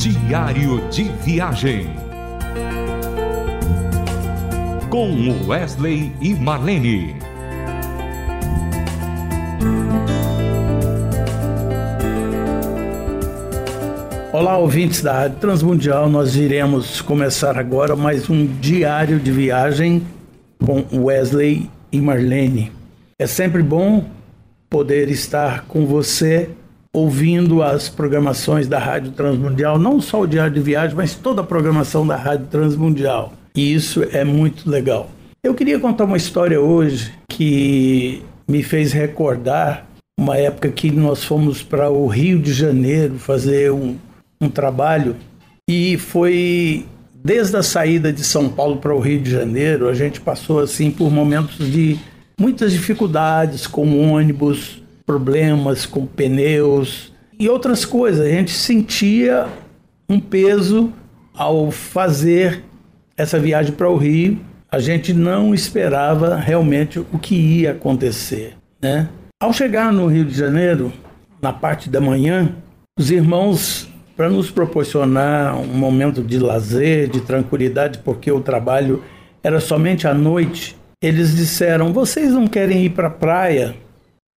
Diário de Viagem. Com Wesley e Marlene. Olá, ouvintes da Rádio Transmundial. Nós iremos começar agora mais um diário de viagem com Wesley e Marlene. É sempre bom poder estar com você ouvindo as programações da Rádio Transmundial, não só o Diário de Viagem, mas toda a programação da Rádio Transmundial. E isso é muito legal. Eu queria contar uma história hoje que me fez recordar uma época que nós fomos para o Rio de Janeiro fazer um, um trabalho e foi desde a saída de São Paulo para o Rio de Janeiro, a gente passou assim por momentos de muitas dificuldades com ônibus, problemas com pneus e outras coisas. A gente sentia um peso ao fazer essa viagem para o Rio. A gente não esperava realmente o que ia acontecer, né? Ao chegar no Rio de Janeiro, na parte da manhã, os irmãos, para nos proporcionar um momento de lazer, de tranquilidade, porque o trabalho era somente à noite, eles disseram: Vocês não querem ir para a praia?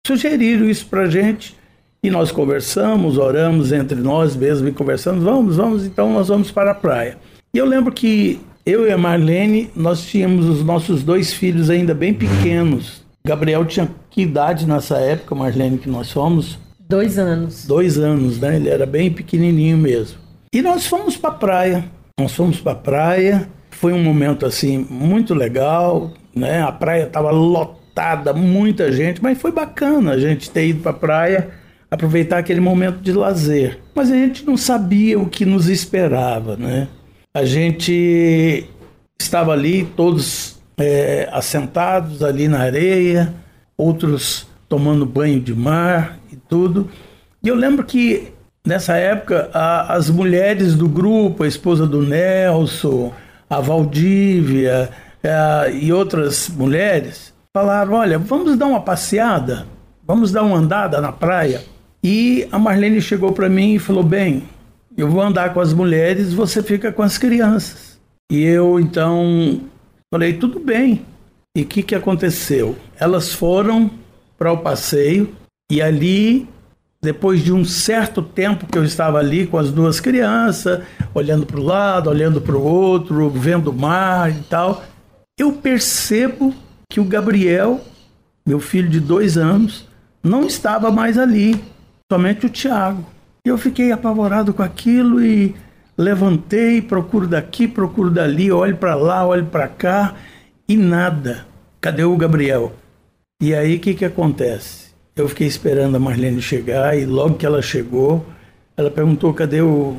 Sugeriram isso para a gente e nós conversamos, oramos entre nós mesmos e conversamos, vamos, vamos, então nós vamos para a praia. E eu lembro que eu e a Marlene, nós tínhamos os nossos dois filhos ainda bem pequenos. Gabriel tinha que idade nessa época, Marlene, que nós fomos? Dois anos. Dois anos, né? Ele era bem pequenininho mesmo. E nós fomos para a praia. Nós fomos para a praia. Foi um momento assim muito legal, né? A praia estava lotada lotada, muita gente, mas foi bacana a gente ter ido para a praia, aproveitar aquele momento de lazer. Mas a gente não sabia o que nos esperava, né? A gente estava ali, todos é, assentados ali na areia, outros tomando banho de mar e tudo. E eu lembro que nessa época a, as mulheres do grupo, a esposa do Nelson, a Valdívia a, é, e outras mulheres, falaram: olha, vamos dar uma passeada, vamos dar uma andada na praia. E a Marlene chegou para mim e falou: bem, eu vou andar com as mulheres, você fica com as crianças. E eu então falei: tudo bem. E o que, que aconteceu? Elas foram para o passeio e ali, depois de um certo tempo que eu estava ali com as duas crianças, olhando para o lado, olhando para o outro, vendo o mar e tal, eu percebo que o Gabriel, meu filho de dois anos, não estava mais ali, somente o Tiago. Eu fiquei apavorado com aquilo e levantei, procuro daqui, procuro dali, olho para lá, olho para cá e nada. Cadê o Gabriel? E aí o que, que acontece? Eu fiquei esperando a Marlene chegar e logo que ela chegou, ela perguntou cadê o,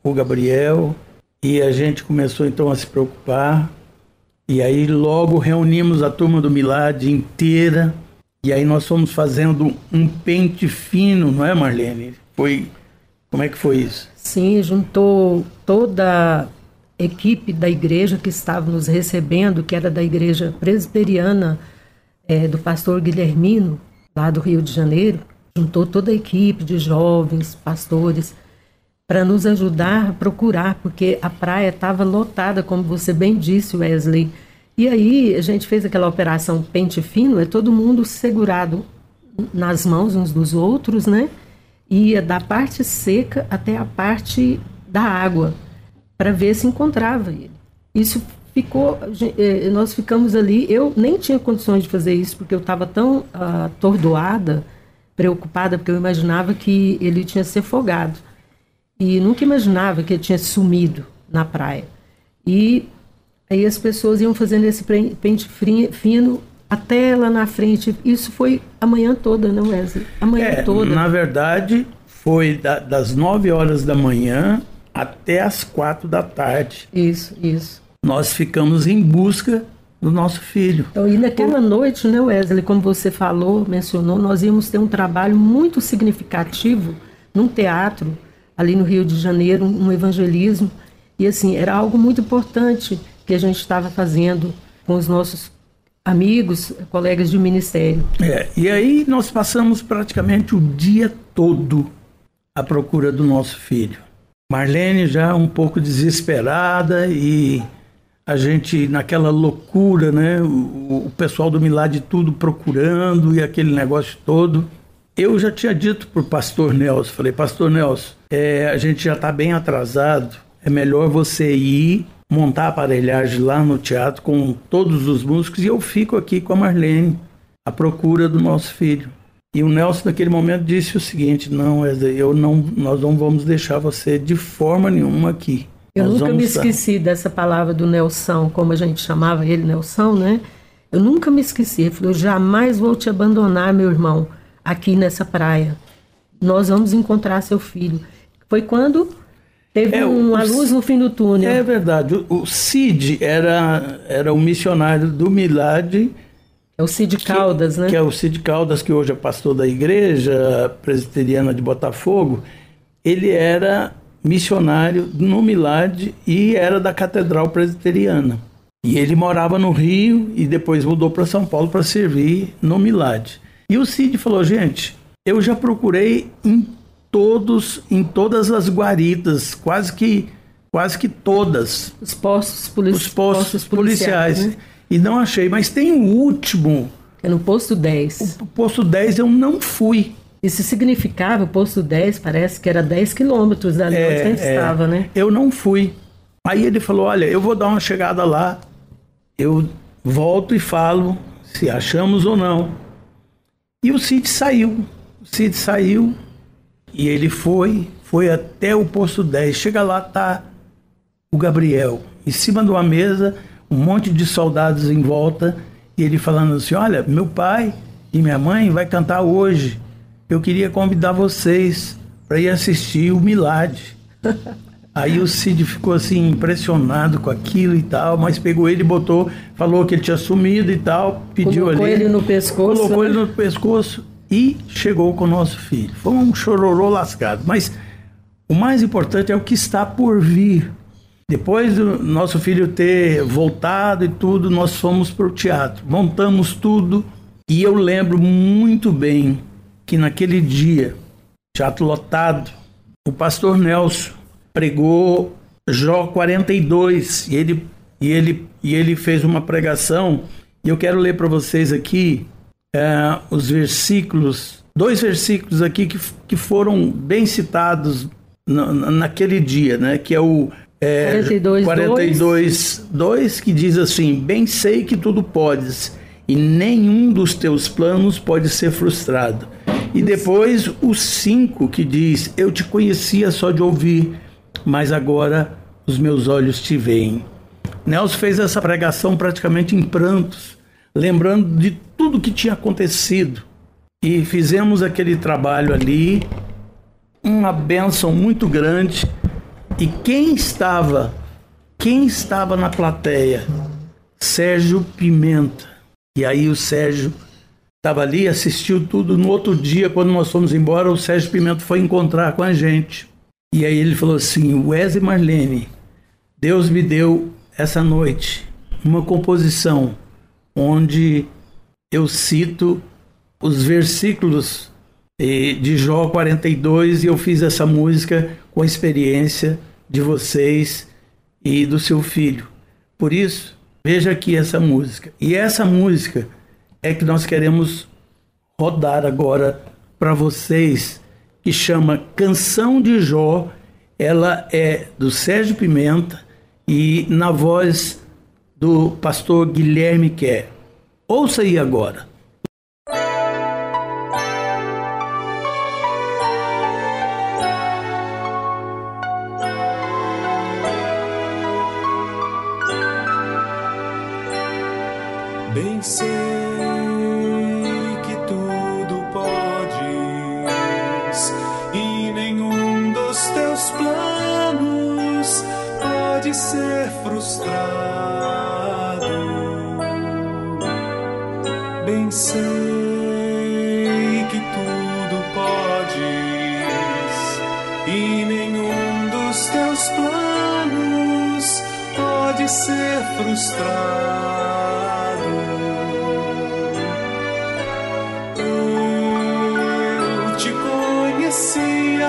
o Gabriel e a gente começou então a se preocupar. E aí logo reunimos a turma do Milad inteira. E aí nós fomos fazendo um pente fino, não é, Marlene? Foi. Como é que foi isso? Sim, juntou toda a equipe da igreja que estava nos recebendo, que era da igreja presbiteriana é, do pastor Guilhermino, lá do Rio de Janeiro. Juntou toda a equipe de jovens, pastores, para nos ajudar a procurar, porque a praia estava lotada, como você bem disse, Wesley. E aí a gente fez aquela operação pente fino, é todo mundo segurado nas mãos uns dos outros, né? Ia da parte seca até a parte da água, para ver se encontrava ele. Isso ficou, eh, nós ficamos ali, eu nem tinha condições de fazer isso, porque eu estava tão uh, atordoada, preocupada, porque eu imaginava que ele tinha se afogado e nunca imaginava que ele tinha sumido na praia. E aí as pessoas iam fazendo esse pente fino até lá na frente. Isso foi a manhã toda, não é? A manhã é, toda. Na verdade, foi da, das 9 horas da manhã até as quatro da tarde. Isso, isso. Nós ficamos em busca do nosso filho. Então, e naquela noite, né, Wesley, como você falou, mencionou, nós íamos ter um trabalho muito significativo num teatro ali no Rio de Janeiro, um evangelismo. E assim, era algo muito importante que a gente estava fazendo com os nossos amigos, colegas de ministério. É, e aí nós passamos praticamente o dia todo à procura do nosso filho. Marlene já um pouco desesperada e a gente naquela loucura, né? O, o pessoal do Milad tudo procurando e aquele negócio todo. Eu já tinha dito para o pastor Nelson, falei, pastor Nelson, é, a gente já está bem atrasado, é melhor você ir montar a aparelhagem lá no teatro com todos os músicos e eu fico aqui com a Marlene à procura do nosso filho. E o Nelson naquele momento disse o seguinte: não, eu não, nós não vamos deixar você de forma nenhuma aqui. Eu nós nunca me esqueci dessa palavra do Nelson, como a gente chamava ele, Nelson, né? Eu nunca me esqueci. Ele falou: jamais vou te abandonar, meu irmão, aqui nessa praia. Nós vamos encontrar seu filho. Foi quando teve é, uma o, luz no fim do túnel. É verdade. O, o Cid era, era o missionário do Milad é o Cid Caldas, que, né? Que é o Cid Caldas, que hoje é pastor da igreja presbiteriana de Botafogo. Ele era missionário no Milad e era da Catedral Presbiteriana. E ele morava no Rio e depois mudou para São Paulo para servir no Milad. E o Cid falou: gente, eu já procurei em todos, em todas as guaritas, quase que, quase que todas. Os postos, polici os postos, postos policiais. policiais né? e não achei. Mas tem o último. É no posto 10. O posto 10 eu não fui. Isso significava, o posto 10 parece que era 10 quilômetros dali é, onde a gente é, estava, né? Eu não fui. Aí ele falou: Olha, eu vou dar uma chegada lá, eu volto e falo se achamos ou não. E o Cid saiu. O Cid saiu e ele foi, foi até o posto 10. Chega lá, tá o Gabriel em cima de uma mesa um monte de soldados em volta e ele falando assim: Olha, meu pai e minha mãe vai cantar hoje. Eu queria convidar vocês para ir assistir o Milad. Aí o Cid ficou assim impressionado com aquilo e tal, mas pegou ele e botou, falou que ele tinha sumido e tal, pediu colocou ali. ele no pescoço. Colocou né? ele no pescoço e chegou com o nosso filho. Foi um chororô lascado, mas o mais importante é o que está por vir. Depois do nosso filho ter voltado e tudo, nós fomos para o teatro. Montamos tudo e eu lembro muito bem que naquele dia, teatro lotado, o pastor Nelson pregou Jó 42 e ele, e ele, e ele fez uma pregação. E eu quero ler para vocês aqui é, os versículos, dois versículos aqui que, que foram bem citados na, naquele dia, né? Que é o é, 42, 42 2, que diz assim: Bem sei que tudo podes, e nenhum dos teus planos pode ser frustrado. E depois o 5 que diz: Eu te conhecia só de ouvir, mas agora os meus olhos te veem. Nelson fez essa pregação praticamente em prantos, lembrando de tudo que tinha acontecido. E fizemos aquele trabalho ali, uma bênção muito grande e quem estava, quem estava na plateia? Sérgio Pimenta. E aí o Sérgio estava ali, assistiu tudo. No outro dia, quando nós fomos embora, o Sérgio Pimenta foi encontrar com a gente. E aí ele falou assim: Wesley Marlene, Deus me deu essa noite uma composição onde eu cito os versículos de Jó 42 e eu fiz essa música com a experiência de vocês e do seu filho. Por isso, veja aqui essa música. E essa música é que nós queremos rodar agora para vocês, que chama Canção de Jó. Ela é do Sérgio Pimenta e na voz do pastor Guilherme Quer. Ouça aí agora. Bem ser frustrado.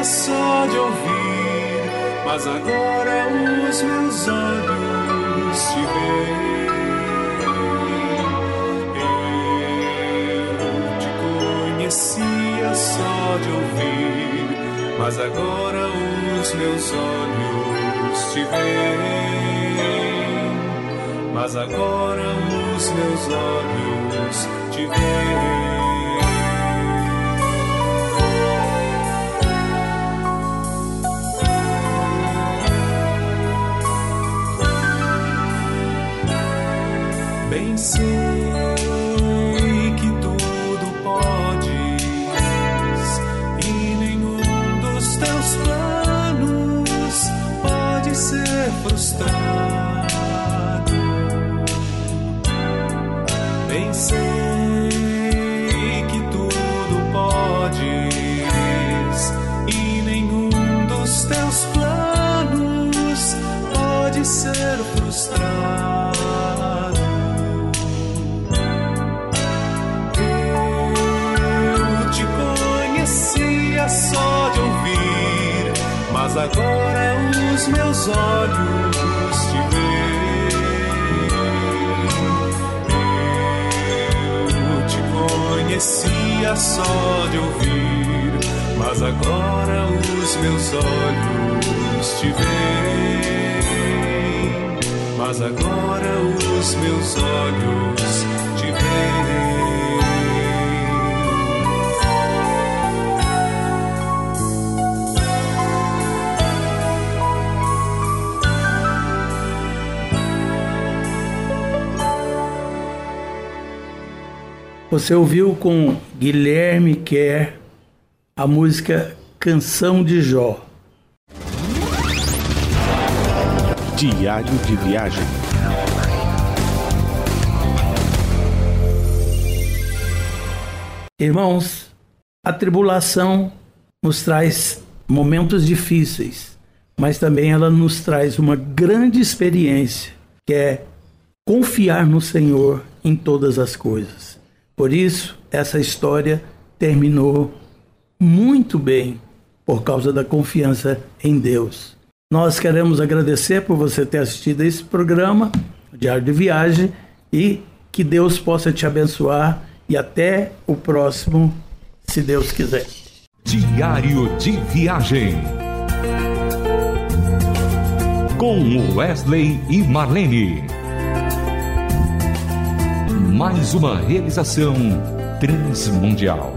só de ouvir, mas agora os meus olhos te veem. Eu te conhecia só de ouvir, mas agora os meus olhos te veem. Mas agora os meus olhos te veem. bem sei ser frustrado. Eu te conhecia só de ouvir, mas agora os meus olhos te veem. Eu te conhecia só de ouvir, mas agora os meus olhos te veem. Mas agora os meus olhos te veem. Você ouviu com Guilherme Kerr a música Canção de Jó. Diário de viagem. Irmãos, a tribulação nos traz momentos difíceis, mas também ela nos traz uma grande experiência, que é confiar no Senhor em todas as coisas. Por isso, essa história terminou muito bem por causa da confiança em Deus. Nós queremos agradecer por você ter assistido a esse programa, Diário de Viagem, e que Deus possa te abençoar e até o próximo, se Deus quiser. Diário de Viagem. Com Wesley e Marlene. Mais uma realização transmundial.